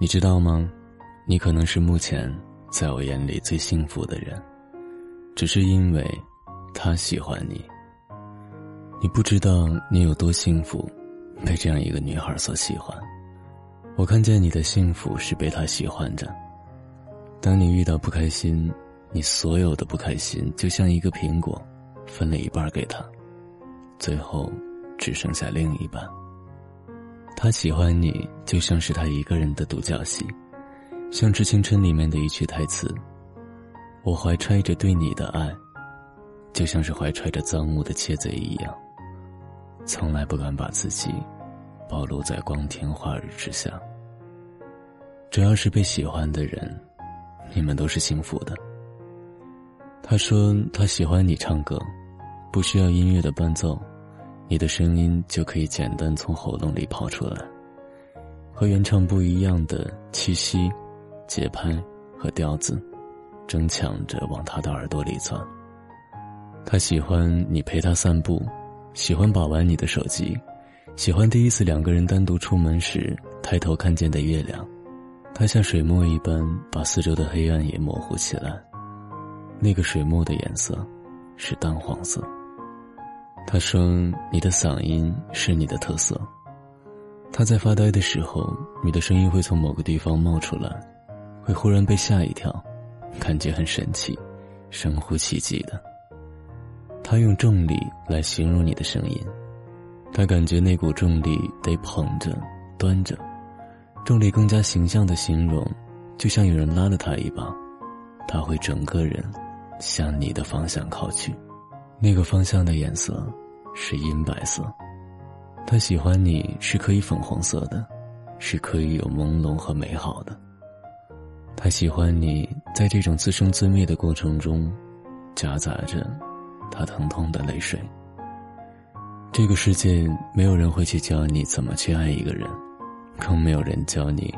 你知道吗？你可能是目前在我眼里最幸福的人，只是因为他喜欢你。你不知道你有多幸福，被这样一个女孩所喜欢。我看见你的幸福是被他喜欢着。当你遇到不开心，你所有的不开心就像一个苹果，分了一半给他，最后只剩下另一半。他喜欢你，就像是他一个人的独角戏，像《致青春》里面的一句台词：“我怀揣着对你的爱，就像是怀揣着赃物的窃贼一样，从来不敢把自己暴露在光天化日之下。只要是被喜欢的人，你们都是幸福的。”他说他喜欢你唱歌，不需要音乐的伴奏。你的声音就可以简单从喉咙里跑出来，和原唱不一样的气息、节拍和调子，争抢着往他的耳朵里钻。他喜欢你陪他散步，喜欢把玩你的手机，喜欢第一次两个人单独出门时抬头看见的月亮。他像水墨一般把四周的黑暗也模糊起来，那个水墨的颜色是淡黄色。他说：“你的嗓音是你的特色。”他在发呆的时候，你的声音会从某个地方冒出来，会忽然被吓一跳，感觉很神奇，神乎其技的。他用重力来形容你的声音，他感觉那股重力得捧着、端着，重力更加形象的形容，就像有人拉了他一把，他会整个人向你的方向靠去。那个方向的颜色是银白色，他喜欢你是可以粉红色的，是可以有朦胧和美好的。他喜欢你在这种自生自灭的过程中，夹杂着他疼痛的泪水。这个世界没有人会去教你怎么去爱一个人，更没有人教你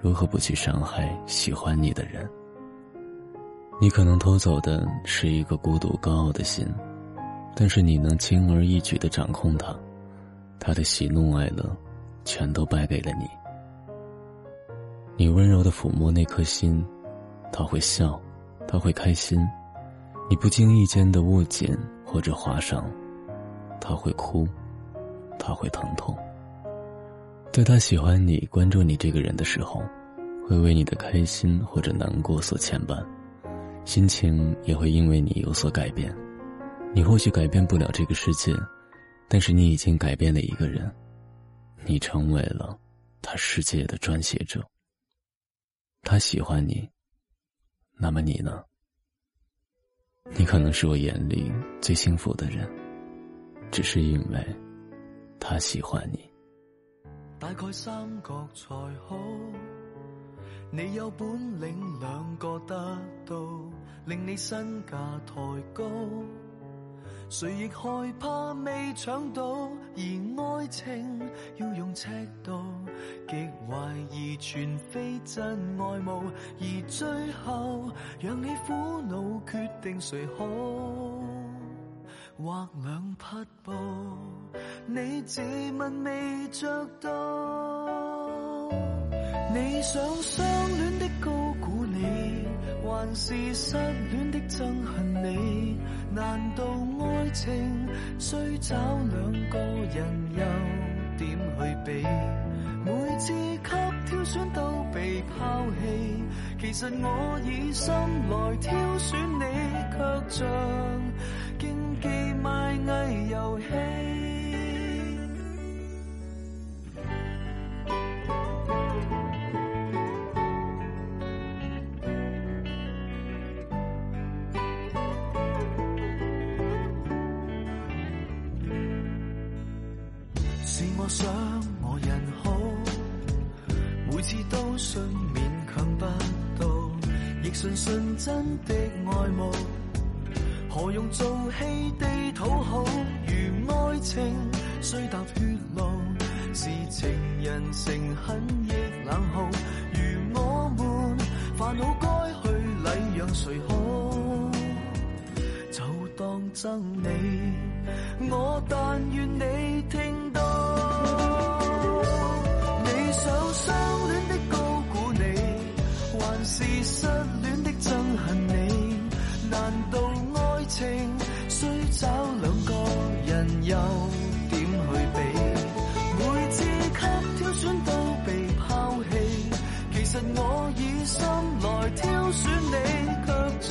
如何不去伤害喜欢你的人。你可能偷走的是一个孤独高傲的心。但是你能轻而易举的掌控他，他的喜怒哀乐，全都败给了你。你温柔的抚摸那颗心，他会笑，他会开心；你不经意间的握紧或者划伤，他会哭，他会疼痛。在他喜欢你、关注你这个人的时候，会为你的开心或者难过所牵绊，心情也会因为你有所改变。你或许改变不了这个世界，但是你已经改变了一个人，你成为了他世界的撰写者。他喜欢你，那么你呢？你可能是我眼里最幸福的人，只是因为，他喜欢你。大概三角才好，你有本领两个得到，令你身价抬高。谁亦害怕未抢到，而爱情要用尺度，极怀疑全非真爱慕，而最后让你苦恼决定谁好，或两匹布，你自问未着到，你想相恋的高估你，还是失恋的憎恨你？难道情需找两个人又点去比？每次给挑选都被抛弃，其实我以心来挑选你，却像竞技卖艺游戏。我想我人好，每次都信勉强不到，亦信信真的爱慕，何用做戏地讨好？如爱情虽踏血路，是情人诚恳亦冷酷。如我们烦恼该去礼让谁好？憎你我但愿你听到。你想相恋的高估你还是失恋的憎恨你难道爱情需找两个人又点去比？每次给挑选都被抛弃其实我以心来挑选你却像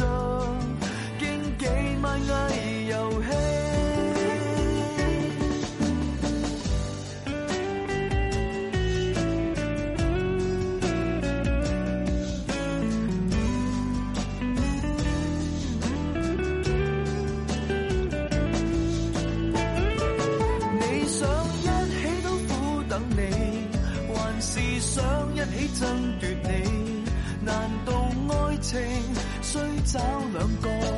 你想一起都苦等你，还是想一起争夺你？难道爱情需找两个？